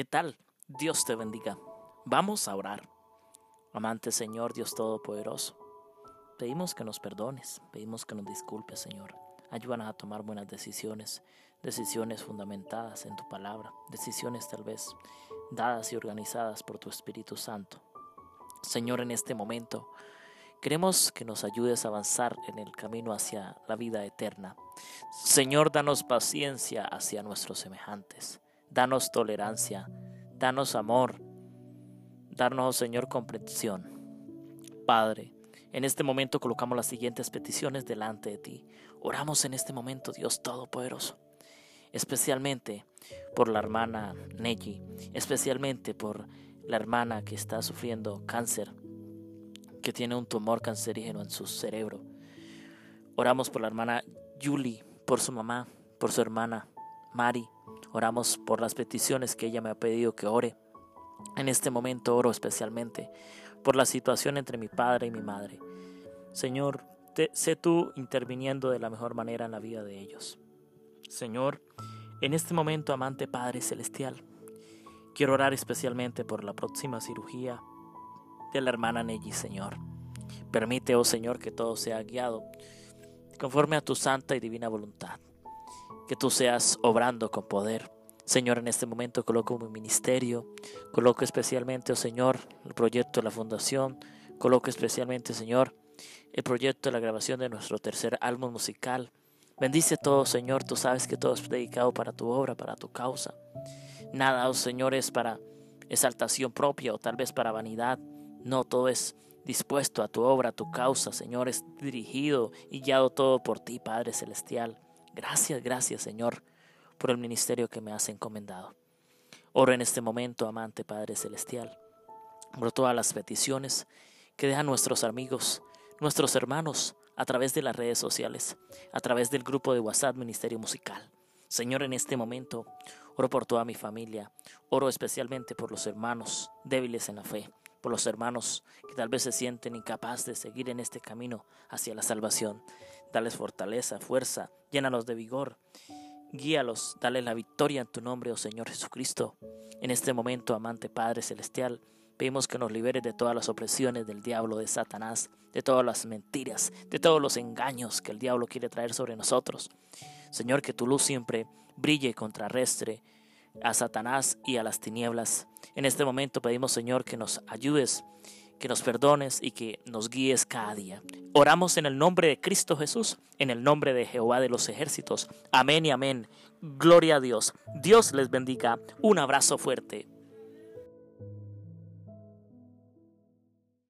¿Qué tal? Dios te bendiga. Vamos a orar. Amante Señor, Dios Todopoderoso, pedimos que nos perdones, pedimos que nos disculpes, Señor. Ayúdanos a tomar buenas decisiones, decisiones fundamentadas en tu palabra, decisiones tal vez dadas y organizadas por tu Espíritu Santo. Señor, en este momento queremos que nos ayudes a avanzar en el camino hacia la vida eterna. Señor, danos paciencia hacia nuestros semejantes danos tolerancia, danos amor, danos, Señor, comprensión. Padre, en este momento colocamos las siguientes peticiones delante de ti. Oramos en este momento, Dios Todopoderoso, especialmente por la hermana Neji, especialmente por la hermana que está sufriendo cáncer, que tiene un tumor cancerígeno en su cerebro. Oramos por la hermana Julie, por su mamá, por su hermana Mari, Oramos por las peticiones que ella me ha pedido que ore. En este momento oro especialmente por la situación entre mi padre y mi madre. Señor, sé tú interviniendo de la mejor manera en la vida de ellos. Señor, en este momento, amante Padre Celestial, quiero orar especialmente por la próxima cirugía de la hermana Nelly, Señor. Permite, oh Señor, que todo sea guiado conforme a tu santa y divina voluntad que tú seas obrando con poder. Señor, en este momento coloco mi ministerio, coloco especialmente, oh Señor, el proyecto de la fundación, coloco especialmente, Señor, el proyecto de la grabación de nuestro tercer álbum musical. Bendice todo, Señor, tú sabes que todo es dedicado para tu obra, para tu causa. Nada, oh Señor, es para exaltación propia o tal vez para vanidad. No, todo es dispuesto a tu obra, a tu causa, Señor, es dirigido y guiado todo por ti, Padre Celestial. Gracias, gracias Señor por el ministerio que me has encomendado. Oro en este momento, amante Padre Celestial, por todas las peticiones que dejan nuestros amigos, nuestros hermanos, a través de las redes sociales, a través del grupo de WhatsApp Ministerio Musical. Señor, en este momento oro por toda mi familia, oro especialmente por los hermanos débiles en la fe, por los hermanos que tal vez se sienten incapaces de seguir en este camino hacia la salvación. Dales fortaleza, fuerza, llénalos de vigor. Guíalos, dale la victoria en tu nombre, oh Señor Jesucristo. En este momento, amante Padre Celestial, pedimos que nos liberes de todas las opresiones del diablo, de Satanás, de todas las mentiras, de todos los engaños que el diablo quiere traer sobre nosotros. Señor, que tu luz siempre brille y contrarrestre a Satanás y a las tinieblas. En este momento pedimos, Señor, que nos ayudes que nos perdones y que nos guíes cada día. Oramos en el nombre de Cristo Jesús, en el nombre de Jehová de los ejércitos. Amén y amén. Gloria a Dios. Dios les bendiga. Un abrazo fuerte.